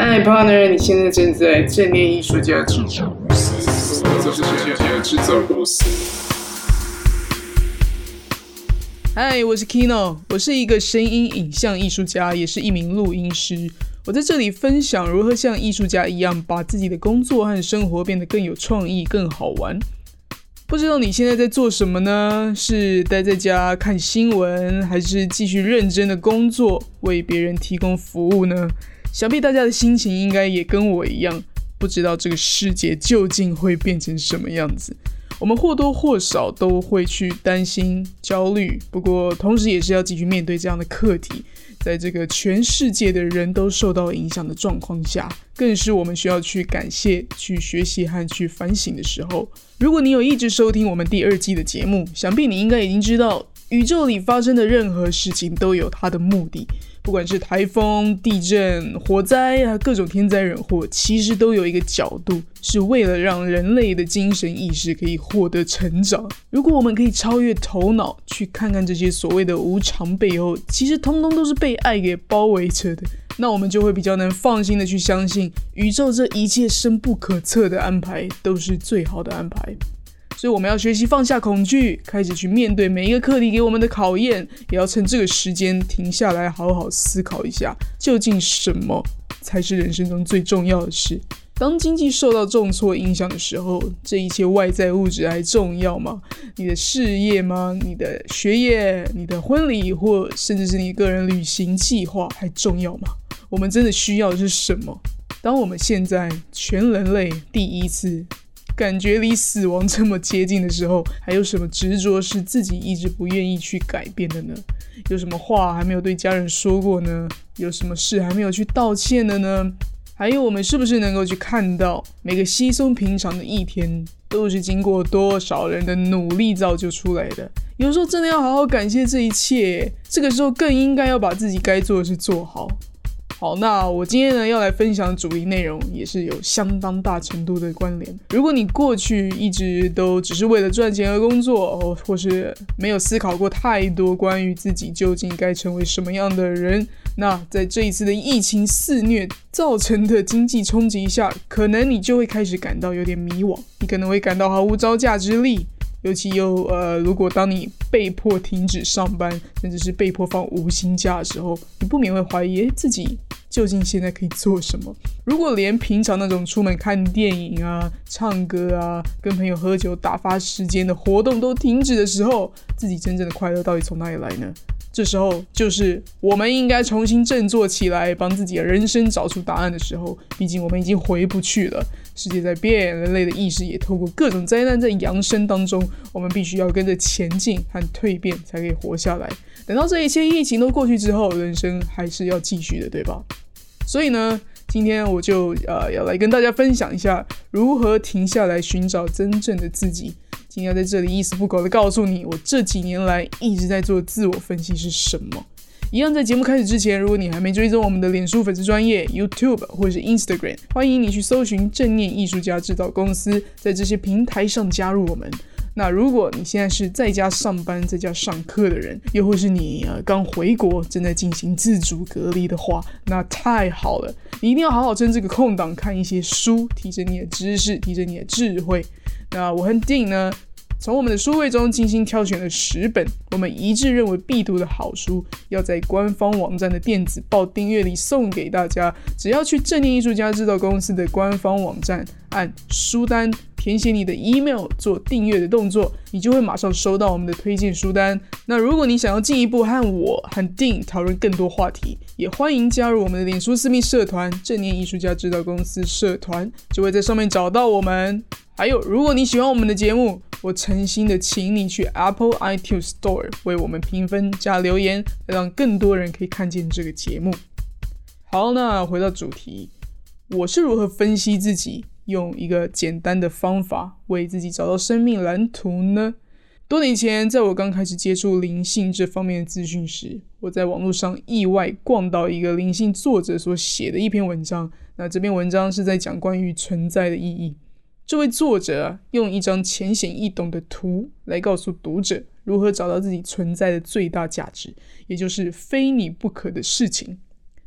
嗨，partner，你现在正在正念艺术家制造公司，这是艺术家制造公司。嗨，我是 Kino，我是一个声音影像艺术家，也是一名录音师。我在这里分享如何像艺术家一样，把自己的工作和生活变得更有创意、更好玩。不知道你现在在做什么呢？是待在家看新闻，还是继续认真的工作，为别人提供服务呢？想必大家的心情应该也跟我一样，不知道这个世界究竟会变成什么样子。我们或多或少都会去担心、焦虑，不过同时也是要继续面对这样的课题。在这个全世界的人都受到影响的状况下，更是我们需要去感谢、去学习和去反省的时候。如果你有一直收听我们第二季的节目，想必你应该已经知道，宇宙里发生的任何事情都有它的目的。不管是台风、地震、火灾啊，各种天灾人祸，其实都有一个角度，是为了让人类的精神意识可以获得成长。如果我们可以超越头脑，去看看这些所谓的无常背后，其实通通都是被爱给包围着的，那我们就会比较能放心的去相信，宇宙这一切深不可测的安排都是最好的安排。所以我们要学习放下恐惧，开始去面对每一个课题给我们的考验，也要趁这个时间停下来，好好思考一下，究竟什么才是人生中最重要的事。当经济受到重挫影响的时候，这一切外在物质还重要吗？你的事业吗？你的学业、你的婚礼，或甚至是你个人旅行计划还重要吗？我们真的需要的是什么？当我们现在全人类第一次。感觉离死亡这么接近的时候，还有什么执着是自己一直不愿意去改变的呢？有什么话还没有对家人说过呢？有什么事还没有去道歉的呢？还有，我们是不是能够去看到每个稀松平常的一天，都是经过多少人的努力造就出来的？有时候真的要好好感谢这一切，这个时候更应该要把自己该做的事做好。好，那我今天呢要来分享主题内容也是有相当大程度的关联。如果你过去一直都只是为了赚钱而工作，或是没有思考过太多关于自己究竟该成为什么样的人，那在这一次的疫情肆虐造成的经济冲击下，可能你就会开始感到有点迷惘，你可能会感到毫无招架之力。尤其又呃，如果当你被迫停止上班，甚至是被迫放无薪假的时候，你不免会怀疑自己究竟现在可以做什么。如果连平常那种出门看电影啊、唱歌啊、跟朋友喝酒打发时间的活动都停止的时候，自己真正的快乐到底从哪里来呢？这时候就是我们应该重新振作起来，帮自己的人生找出答案的时候。毕竟我们已经回不去了，世界在变，人类的意识也透过各种灾难在扬升当中。我们必须要跟着前进和蜕变，才可以活下来。等到这一切疫情都过去之后，人生还是要继续的，对吧？所以呢，今天我就呃要来跟大家分享一下如何停下来寻找真正的自己。今天在这里一丝不苟的告诉你，我这几年来一直在做自我分析是什么。一样在节目开始之前，如果你还没追踪我们的脸书粉丝专业、YouTube 或是 Instagram，欢迎你去搜寻正念艺术家制造公司，在这些平台上加入我们。那如果你现在是在家上班、在家上课的人，又或是你呃刚回国正在进行自主隔离的话，那太好了，你一定要好好趁这个空档看一些书，提升你的知识，提升你的智慧。那我和 Dean 呢，从我们的书柜中精心挑选了十本我们一致认为必读的好书，要在官方网站的电子报订阅里送给大家。只要去正念艺术家制造公司的官方网站，按书单填写你的 email 做订阅的动作，你就会马上收到我们的推荐书单。那如果你想要进一步和我和 Dean 讨论更多话题，也欢迎加入我们的脸书私密社团“正念艺术家制造公司”社团，就会在上面找到我们。还有，如果你喜欢我们的节目，我诚心的请你去 Apple iTunes Store 为我们评分加留言，让更多人可以看见这个节目。好，那回到主题，我是如何分析自己，用一个简单的方法为自己找到生命蓝图呢？多年前，在我刚开始接触灵性这方面的资讯时，我在网络上意外逛到一个灵性作者所写的一篇文章。那这篇文章是在讲关于存在的意义。这位作者用一张浅显易懂的图来告诉读者如何找到自己存在的最大价值，也就是非你不可的事情。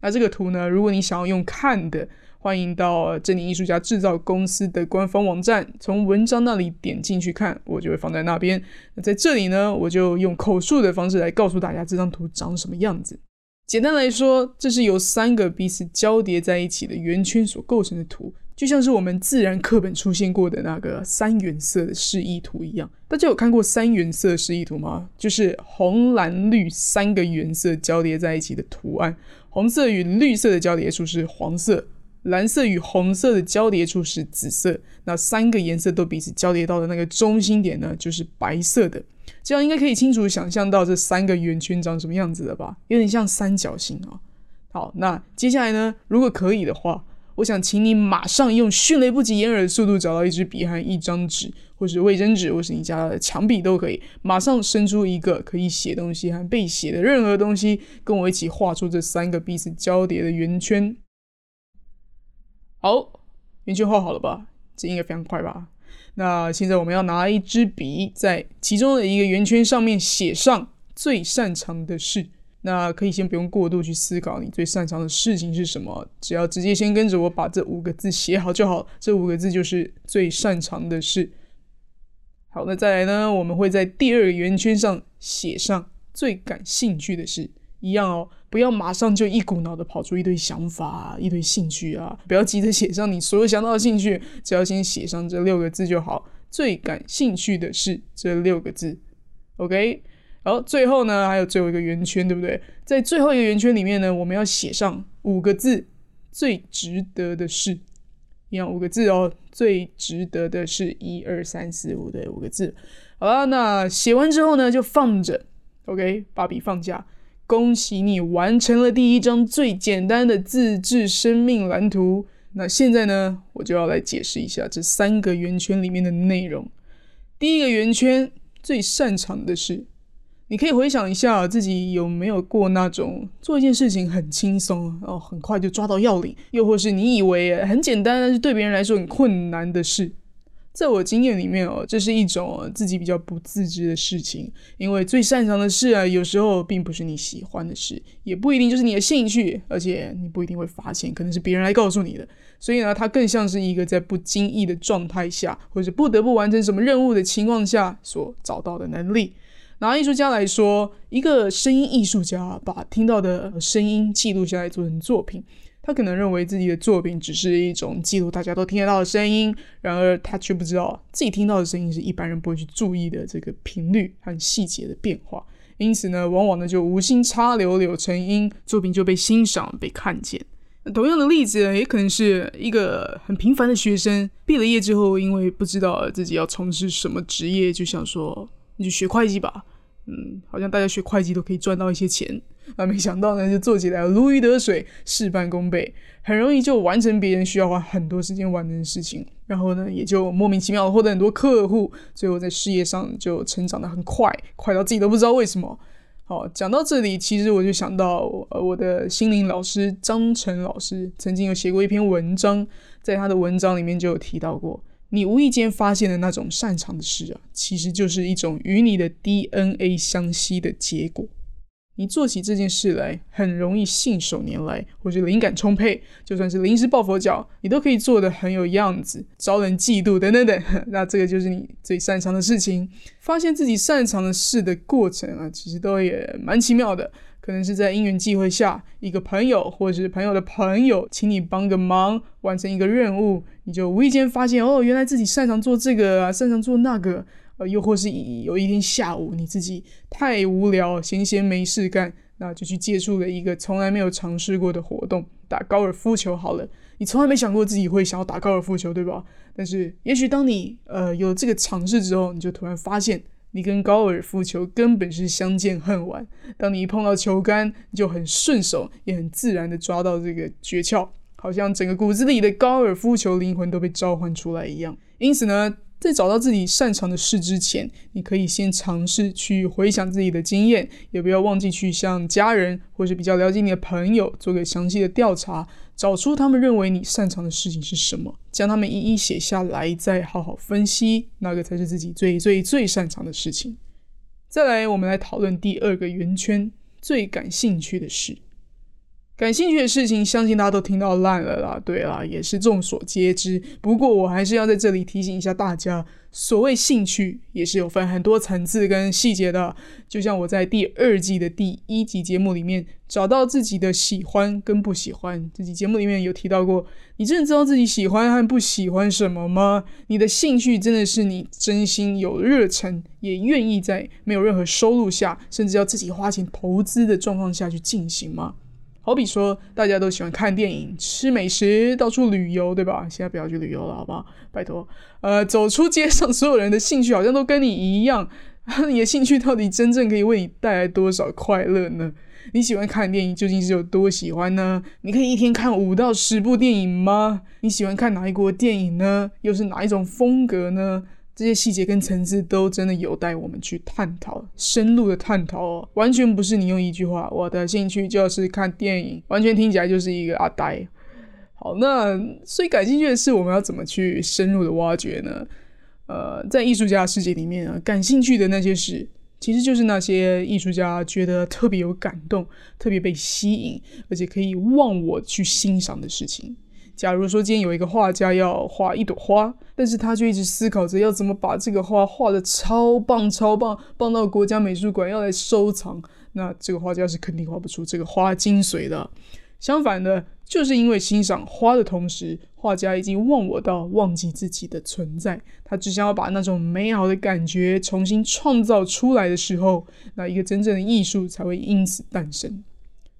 那这个图呢，如果你想要用看的，欢迎到正宁艺术家制造公司的官方网站，从文章那里点进去看，我就会放在那边。那在这里呢，我就用口述的方式来告诉大家这张图长什么样子。简单来说，这是由三个彼此交叠在一起的圆圈所构成的图，就像是我们自然课本出现过的那个三原色的示意图一样。大家有看过三原色示意图吗？就是红、蓝、绿三个原色交叠在一起的图案，红色与绿色的交叠处是黄色。蓝色与红色的交叠处是紫色，那三个颜色都彼此交叠到的那个中心点呢，就是白色的。这样应该可以清楚想象到这三个圆圈长什么样子了吧？有点像三角形啊。好，那接下来呢，如果可以的话，我想请你马上用迅雷不及掩耳的速度找到一支笔和一张纸，或是卫生纸，或是你家的墙壁都可以，马上伸出一个可以写东西和被写的任何东西，跟我一起画出这三个彼此交叠的圆圈。好，圆圈画好了吧？这应该非常快吧？那现在我们要拿一支笔，在其中的一个圆圈上面写上最擅长的事。那可以先不用过度去思考你最擅长的事情是什么，只要直接先跟着我把这五个字写好就好。这五个字就是最擅长的事。好，那再来呢？我们会在第二个圆圈上写上最感兴趣的事。一样哦，不要马上就一股脑的跑出一堆想法、一堆兴趣啊！不要急着写上你所有想到的兴趣，只要先写上这六个字就好。最感兴趣的是这六个字，OK。然后最后呢，还有最后一个圆圈，对不对？在最后一个圆圈里面呢，我们要写上五个字：最值得的事。一样五个字哦，最值得的是一二三四五的五个字。好了，那写完之后呢，就放着，OK，把笔放下。恭喜你完成了第一张最简单的自制生命蓝图。那现在呢，我就要来解释一下这三个圆圈里面的内容。第一个圆圈最擅长的是，你可以回想一下自己有没有过那种做一件事情很轻松，哦，很快就抓到要领，又或是你以为很简单，但是对别人来说很困难的事。在我经验里面哦，这是一种自己比较不自知的事情，因为最擅长的事啊，有时候并不是你喜欢的事，也不一定就是你的兴趣，而且你不一定会发现，可能是别人来告诉你的。所以呢，它更像是一个在不经意的状态下，或者不得不完成什么任务的情况下所找到的能力。拿艺术家来说，一个声音艺术家把听到的声音记录下来做成作品。他可能认为自己的作品只是一种记录大家都听得到的声音，然而他却不知道自己听到的声音是一般人不会去注意的这个频率和细节的变化。因此呢，往往呢就无心插柳柳成荫，作品就被欣赏、被看见。同样的例子呢也可能是一个很平凡的学生，毕了业之后，因为不知道自己要从事什么职业，就想说你就学会计吧。嗯，好像大家学会计都可以赚到一些钱。那没想到呢，就做起来如鱼得水，事半功倍，很容易就完成别人需要花很多时间完成的事情，然后呢，也就莫名其妙的获得很多客户，最后在事业上就成长的很快，快到自己都不知道为什么。好，讲到这里，其实我就想到，呃，我的心灵老师张晨老师曾经有写过一篇文章，在他的文章里面就有提到过，你无意间发现的那种擅长的事啊，其实就是一种与你的 DNA 相吸的结果。你做起这件事来很容易信手拈来，或者灵感充沛，就算是临时抱佛脚，你都可以做得很有样子，招人嫉妒等等等。那这个就是你最擅长的事情。发现自己擅长的事的过程啊，其实都也蛮奇妙的。可能是在因缘际会下，一个朋友或者是朋友的朋友，请你帮个忙，完成一个任务，你就无意间发现，哦，原来自己擅长做这个啊，擅长做那个。呃，又或是有一天下午你自己太无聊，闲闲没事干，那就去接触了一个从来没有尝试过的活动，打高尔夫球好了。你从来没想过自己会想要打高尔夫球，对吧？但是也许当你呃有这个尝试之后，你就突然发现，你跟高尔夫球根本是相见恨晚。当你一碰到球杆，就很顺手，也很自然的抓到这个诀窍，好像整个骨子里的高尔夫球灵魂都被召唤出来一样。因此呢。在找到自己擅长的事之前，你可以先尝试去回想自己的经验，也不要忘记去向家人或是比较了解你的朋友做个详细的调查，找出他们认为你擅长的事情是什么，将他们一一写下来，再好好分析哪个才是自己最最最擅长的事情。再来，我们来讨论第二个圆圈，最感兴趣的事。感兴趣的事情，相信大家都听到烂了啦。对啦，也是众所皆知。不过我还是要在这里提醒一下大家，所谓兴趣也是有分很多层次跟细节的。就像我在第二季的第一集节目里面，找到自己的喜欢跟不喜欢。这集节目里面有提到过，你真的知道自己喜欢和不喜欢什么吗？你的兴趣真的是你真心有热忱，也愿意在没有任何收入下，甚至要自己花钱投资的状况下去进行吗？好比说，大家都喜欢看电影、吃美食、到处旅游，对吧？现在不要去旅游了，好不好？拜托。呃，走出街上，所有人的兴趣好像都跟你一样。你的兴趣到底真正可以为你带来多少快乐呢？你喜欢看电影，究竟是有多喜欢呢？你可以一天看五到十部电影吗？你喜欢看哪一国电影呢？又是哪一种风格呢？这些细节跟层次都真的有待我们去探讨，深入的探讨哦，完全不是你用一句话，我的兴趣就是看电影，完全听起来就是一个阿呆。好，那最感兴趣的是我们要怎么去深入的挖掘呢？呃，在艺术家的世界里面啊，感兴趣的那些事，其实就是那些艺术家觉得特别有感动、特别被吸引，而且可以忘我去欣赏的事情。假如说今天有一个画家要画一朵花，但是他就一直思考着要怎么把这个花画的超棒、超棒，棒到国家美术馆要来收藏，那这个画家是肯定画不出这个花精髓的。相反的，就是因为欣赏花的同时，画家已经忘我到忘记自己的存在，他只想要把那种美好的感觉重新创造出来的时候，那一个真正的艺术才会因此诞生。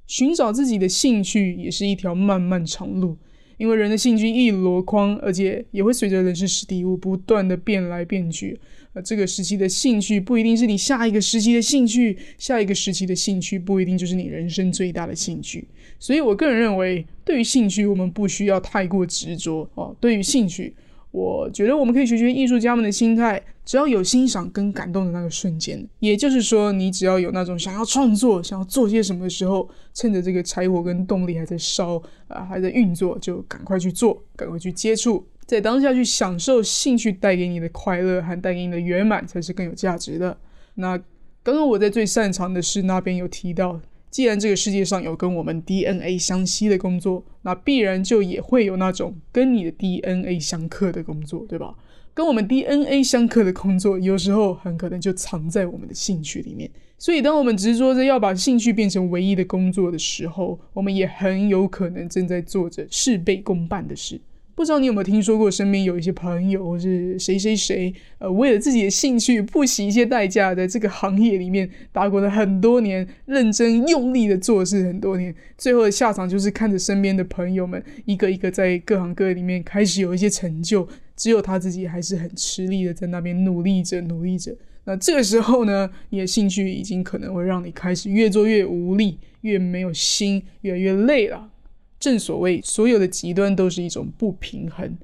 寻找自己的兴趣也是一条漫漫长路。因为人的兴趣一箩筐，而且也会随着人事时地物不断的变来变去。呃，这个时期的兴趣不一定是你下一个时期的兴趣，下一个时期的兴趣不一定就是你人生最大的兴趣。所以我个人认为，对于兴趣，我们不需要太过执着哦。对于兴趣。我觉得我们可以学学艺术家们的心态，只要有欣赏跟感动的那个瞬间，也就是说，你只要有那种想要创作、想要做些什么的时候，趁着这个柴火跟动力还在烧啊，还在运作，就赶快去做，赶快去接触，在当下去享受兴趣带给你的快乐和带给你的圆满，才是更有价值的。那刚刚我在最擅长的事那边有提到。既然这个世界上有跟我们 DNA 相吸的工作，那必然就也会有那种跟你的 DNA 相克的工作，对吧？跟我们 DNA 相克的工作，有时候很可能就藏在我们的兴趣里面。所以，当我们执着着要把兴趣变成唯一的工作的时候，我们也很有可能正在做着事倍功半的事。不知道你有没有听说过，身边有一些朋友或是谁谁谁，呃，为了自己的兴趣不惜一些代价，在这个行业里面打滚了很多年，认真用力的做事很多年，最后的下场就是看着身边的朋友们一个一个在各行各业里面开始有一些成就，只有他自己还是很吃力的在那边努力着努力着。那这个时候呢，你的兴趣已经可能会让你开始越做越无力，越没有心，越来越累了。正所谓，所有的极端都是一种不平衡。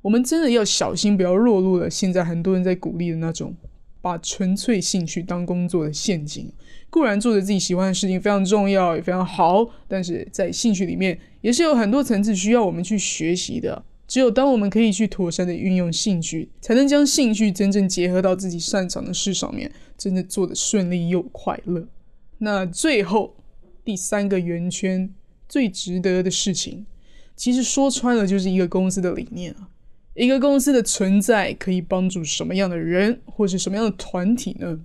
我们真的要小心，不要落入了现在很多人在鼓励的那种把纯粹兴趣当工作的陷阱。固然做着自己喜欢的事情非常重要，也非常好，但是在兴趣里面也是有很多层次需要我们去学习的。只有当我们可以去妥善的运用兴趣，才能将兴趣真正结合到自己擅长的事上面，真的做得顺利又快乐。那最后第三个圆圈。最值得的事情，其实说穿了就是一个公司的理念啊。一个公司的存在可以帮助什么样的人，或是什么样的团体呢？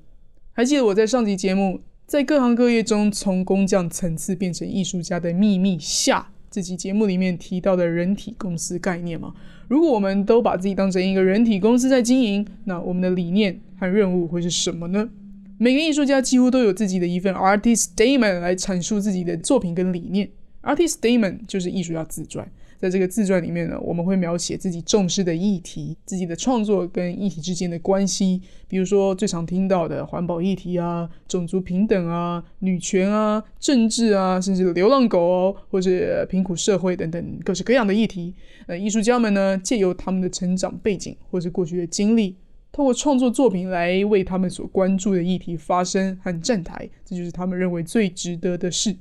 还记得我在上集节目，在各行各业中从工匠层次变成艺术家的秘密下这集节目里面提到的人体公司概念吗？如果我们都把自己当成一个人体公司在经营，那我们的理念和任务会是什么呢？每个艺术家几乎都有自己的一份 artist statement 来阐述自己的作品跟理念。Artist statement 就是艺术家自传，在这个自传里面呢，我们会描写自己重视的议题、自己的创作跟议题之间的关系，比如说最常听到的环保议题啊、种族平等啊、女权啊、政治啊，甚至流浪狗哦，或者贫苦社会等等各式各样的议题。呃，艺术家们呢，借由他们的成长背景或是过去的经历，透过创作作品来为他们所关注的议题发声和站台，这就是他们认为最值得的事。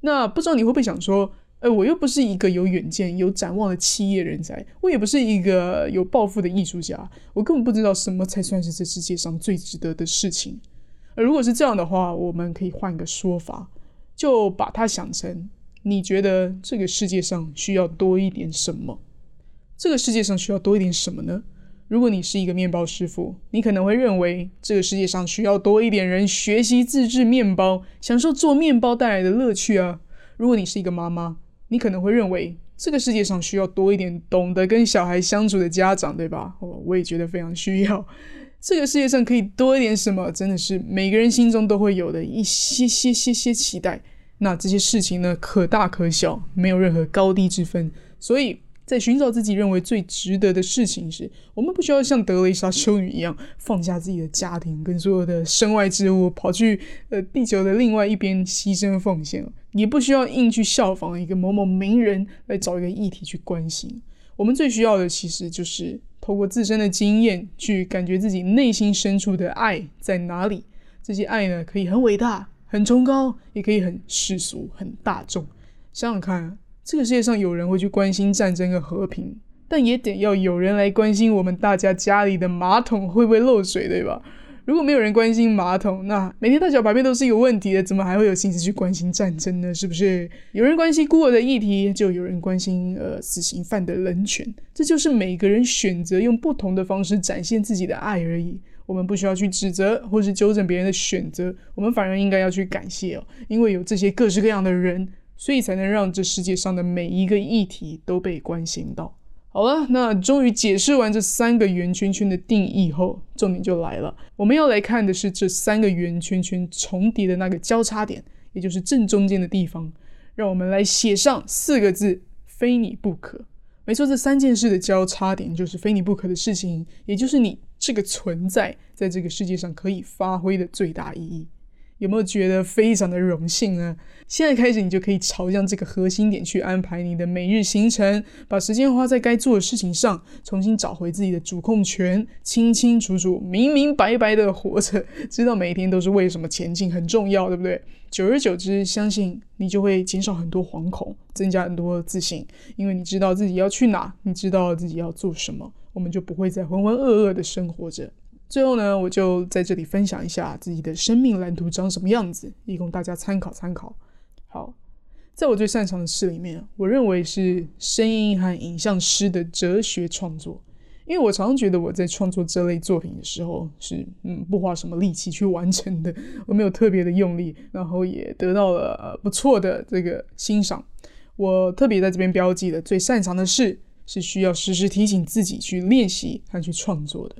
那不知道你会不会想说，呃，我又不是一个有远见、有展望的企业人才，我也不是一个有抱负的艺术家，我根本不知道什么才算是这世界上最值得的事情。而如果是这样的话，我们可以换个说法，就把它想成，你觉得这个世界上需要多一点什么？这个世界上需要多一点什么呢？如果你是一个面包师傅，你可能会认为这个世界上需要多一点人学习自制面包，享受做面包带来的乐趣啊。如果你是一个妈妈，你可能会认为这个世界上需要多一点懂得跟小孩相处的家长，对吧？哦，我也觉得非常需要。这个世界上可以多一点什么？真的是每个人心中都会有的一些些些些期待。那这些事情呢，可大可小，没有任何高低之分。所以在寻找自己认为最值得的事情时，我们不需要像德雷莎修女一样放下自己的家庭跟所有的身外之物，跑去呃地球的另外一边牺牲奉献也不需要硬去效仿一个某某名人来找一个议题去关心。我们最需要的其实就是。透过自身的经验去感觉自己内心深处的爱在哪里。这些爱呢，可以很伟大、很崇高，也可以很世俗、很大众。想想看，这个世界上有人会去关心战争跟和平，但也得要有人来关心我们大家家里的马桶会不会漏水，对吧？如果没有人关心马桶，那每天大小排便都是有问题的，怎么还会有心思去关心战争呢？是不是？有人关心孤儿的议题，就有人关心呃死刑犯的人权。这就是每个人选择用不同的方式展现自己的爱而已。我们不需要去指责或是纠正别人的选择，我们反而应该要去感谢哦，因为有这些各式各样的人，所以才能让这世界上的每一个议题都被关心到。好了，那终于解释完这三个圆圈圈的定义后，重点就来了。我们要来看的是这三个圆圈圈重叠的那个交叉点，也就是正中间的地方。让我们来写上四个字：非你不可。没错，这三件事的交叉点就是非你不可的事情，也就是你这个存在在这个世界上可以发挥的最大意义。有没有觉得非常的荣幸呢？现在开始，你就可以朝向这个核心点去安排你的每日行程，把时间花在该做的事情上，重新找回自己的主控权，清清楚楚、明明白白的活着，知道每一天都是为什么前进很重要，对不对？久而久之，相信你就会减少很多惶恐，增加很多自信，因为你知道自己要去哪，你知道自己要做什么，我们就不会再浑浑噩噩的生活着。最后呢，我就在这里分享一下自己的生命蓝图长什么样子，以供大家参考参考。好，在我最擅长的事里面，我认为是声音和影像师的哲学创作。因为我常常觉得我在创作这类作品的时候，是嗯不花什么力气去完成的，我没有特别的用力，然后也得到了不错的这个欣赏。我特别在这边标记的最擅长的事，是需要时时提醒自己去练习和去创作的。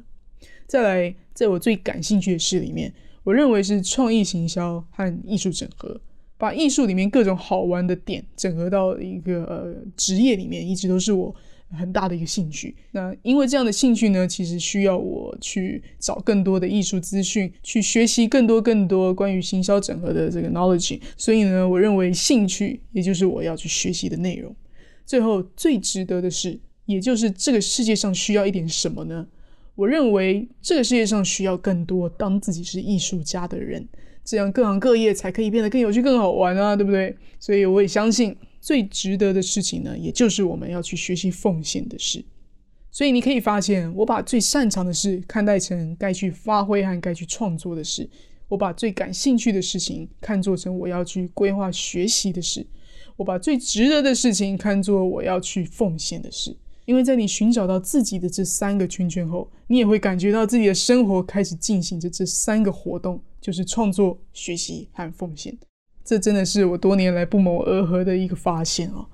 再来，在我最感兴趣的事里面，我认为是创意行销和艺术整合，把艺术里面各种好玩的点整合到一个呃职业里面，一直都是我很大的一个兴趣。那因为这样的兴趣呢，其实需要我去找更多的艺术资讯，去学习更多更多关于行销整合的这个 knowledge。所以呢，我认为兴趣也就是我要去学习的内容。最后最值得的是，也就是这个世界上需要一点什么呢？我认为这个世界上需要更多当自己是艺术家的人，这样各行各业才可以变得更有趣、更好玩啊，对不对？所以我也相信最值得的事情呢，也就是我们要去学习奉献的事。所以你可以发现，我把最擅长的事看待成该去发挥和该去创作的事；我把最感兴趣的事情看作成我要去规划学习的事；我把最值得的事情看作我要去奉献的事。因为在你寻找到自己的这三个圈圈后，你也会感觉到自己的生活开始进行着这三个活动，就是创作、学习和奉献。这真的是我多年来不谋而合的一个发现哦。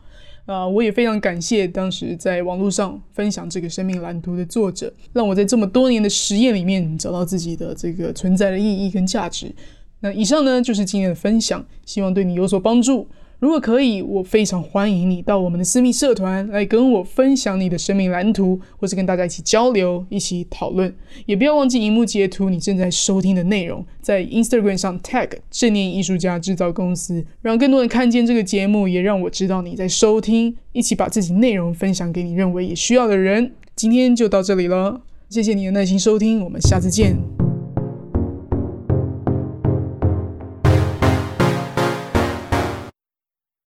啊，我也非常感谢当时在网络上分享这个生命蓝图的作者，让我在这么多年的实验里面找到自己的这个存在的意义跟价值。那以上呢就是今天的分享，希望对你有所帮助。如果可以，我非常欢迎你到我们的私密社团来跟我分享你的生命蓝图，或是跟大家一起交流、一起讨论。也不要忘记荧幕截图你正在收听的内容，在 Instagram 上 tag 正念艺术家制造公司，让更多人看见这个节目，也让我知道你在收听。一起把自己内容分享给你认为也需要的人。今天就到这里了，谢谢你的耐心收听，我们下次见。